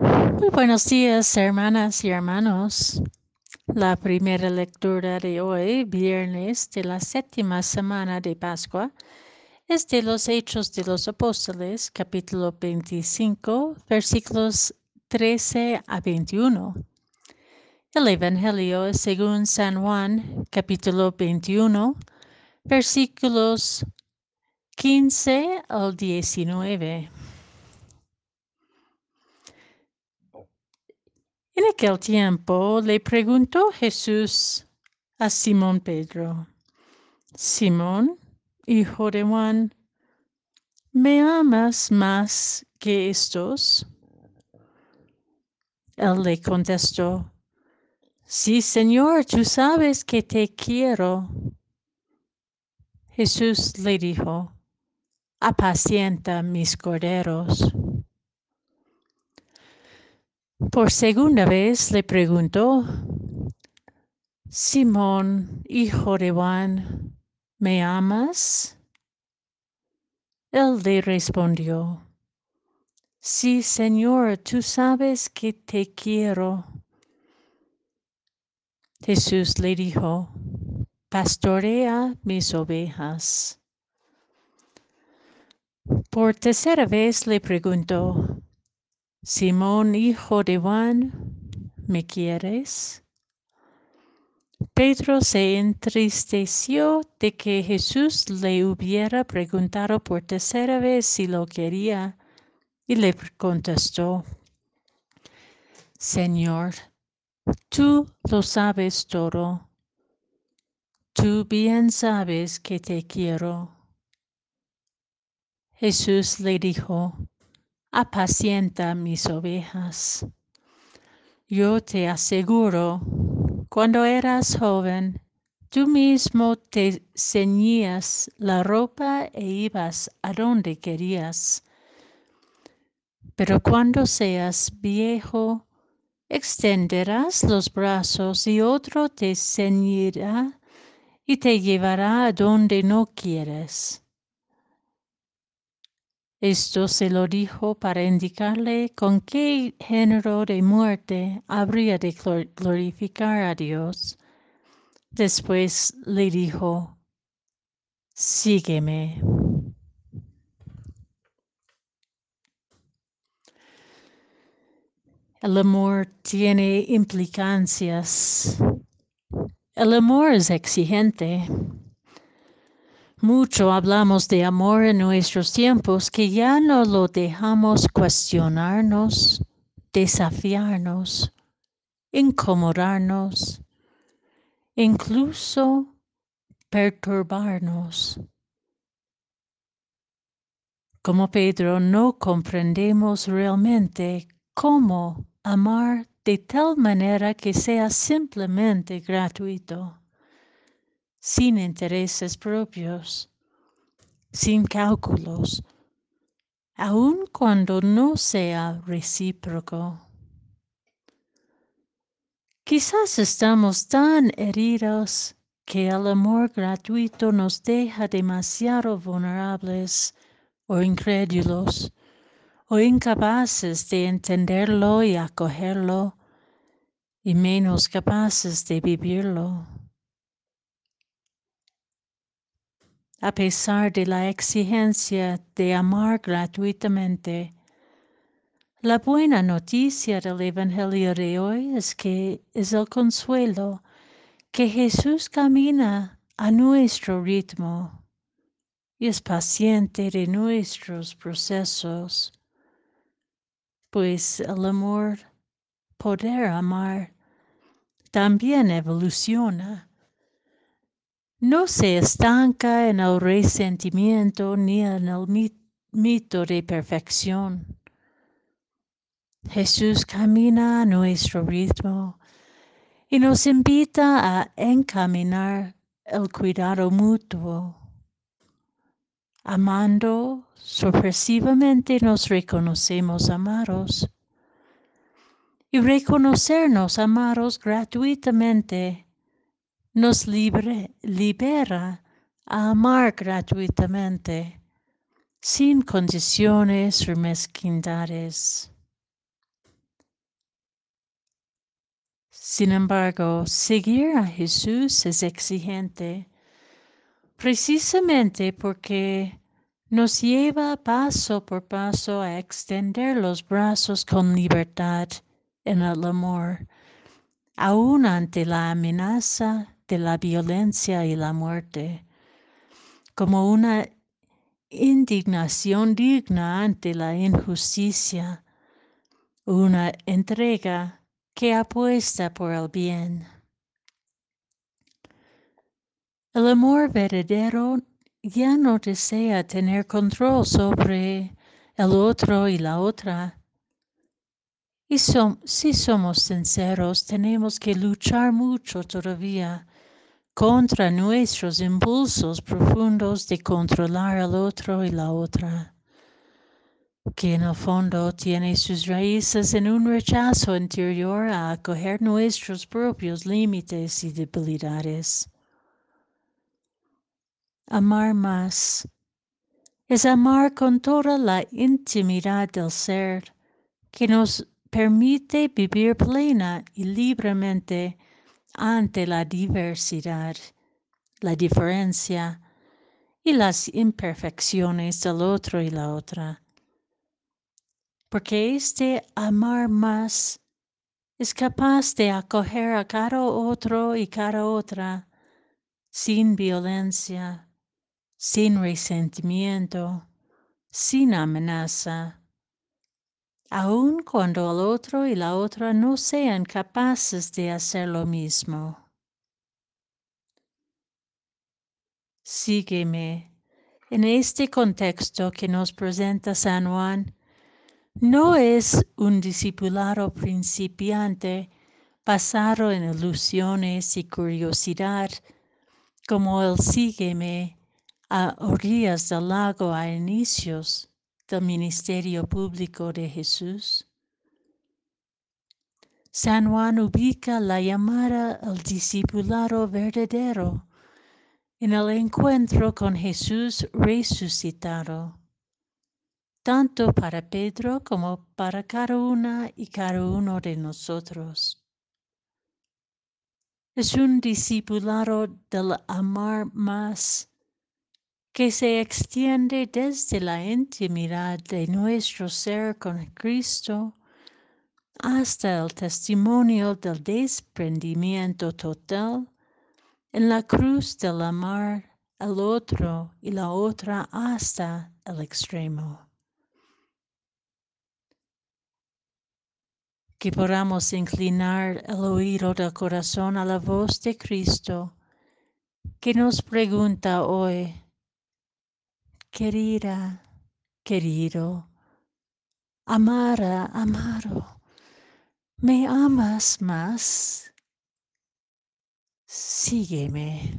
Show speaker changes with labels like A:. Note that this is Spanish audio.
A: Muy buenos días, hermanas y hermanos. La primera lectura de hoy, viernes de la séptima semana de Pascua, es de los Hechos de los Apóstoles, capítulo 25, versículos 13 a 21. El Evangelio según San Juan, capítulo 21, versículos 15 al 19. En aquel tiempo le preguntó Jesús a Simón Pedro, Simón, hijo de Juan, ¿me amas más que estos? Él le contestó, Sí, Señor, tú sabes que te quiero. Jesús le dijo, apacienta mis corderos. Por segunda vez le preguntó, Simón, hijo de Juan, ¿me amas? Él le respondió, Sí, Señor, tú sabes que te quiero. Jesús le dijo, Pastorea mis ovejas. Por tercera vez le preguntó, Simón, hijo de Juan, ¿me quieres? Pedro se entristeció de que Jesús le hubiera preguntado por tercera vez si lo quería y le contestó, Señor, tú lo sabes todo. Tú bien sabes que te quiero. Jesús le dijo, apacienta mis ovejas. Yo te aseguro, cuando eras joven, tú mismo te ceñías la ropa e ibas a donde querías. Pero cuando seas viejo, extenderás los brazos y otro te ceñirá y te llevará a donde no quieres. Esto se lo dijo para indicarle con qué género de muerte habría de glorificar a Dios. Después le dijo, sígueme. El amor tiene implicancias. El amor es exigente. Mucho hablamos de amor en nuestros tiempos que ya no lo dejamos cuestionarnos, desafiarnos, incomodarnos, incluso perturbarnos. Como Pedro no comprendemos realmente cómo amar de tal manera que sea simplemente gratuito sin intereses propios, sin cálculos, aun cuando no sea recíproco. Quizás estamos tan heridos que el amor gratuito nos deja demasiado vulnerables o incrédulos o incapaces de entenderlo y acogerlo y menos capaces de vivirlo. A pesar de la exigencia de amar gratuitamente. La buena noticia del Evangelio de hoy es que es el consuelo que Jesús camina a nuestro ritmo y es paciente de nuestros procesos, pues el amor, poder amar, también evoluciona no se estanca en el resentimiento ni en el mito de perfección. Jesús camina a nuestro ritmo y nos invita a encaminar el cuidado mutuo. Amando, sorpresivamente nos reconocemos amados. Y reconocernos amados gratuitamente nos libre, libera a amar gratuitamente, sin condiciones o mezquindades. Sin embargo, seguir a Jesús es exigente, precisamente porque nos lleva paso por paso a extender los brazos con libertad en el amor, aún ante la amenaza de la violencia y la muerte, como una indignación digna ante la injusticia, una entrega que apuesta por el bien. El amor verdadero ya no desea tener control sobre el otro y la otra. Y si somos sinceros, tenemos que luchar mucho todavía contra nuestros impulsos profundos de controlar al otro y la otra, que en el fondo tiene sus raíces en un rechazo interior a acoger nuestros propios límites y debilidades. Amar más es amar con toda la intimidad del ser que nos permite vivir plena y libremente ante la diversidad, la diferencia y las imperfecciones del otro y la otra. Porque este amar más es capaz de acoger a cada otro y cada otra sin violencia, sin resentimiento, sin amenaza, aun cuando el otro y la otra no sean capaces de hacer lo mismo. Sígueme. En este contexto que nos presenta San Juan, no es un discipulado principiante basado en ilusiones y curiosidad, como el sígueme a orillas del lago a inicios del ministerio público de Jesús. San Juan ubica la llamada al discipulado verdadero en el encuentro con Jesús resucitado, tanto para Pedro como para cada una y cada uno de nosotros. Es un discipulado del amar más que se extiende desde la intimidad de nuestro ser con Cristo hasta el testimonio del desprendimiento total en la cruz del amar al otro y la otra hasta el extremo. Que podamos inclinar el oído del corazón a la voz de Cristo que nos pregunta hoy, querida, querido, amara, amaro, ¿me amas más? Sígueme.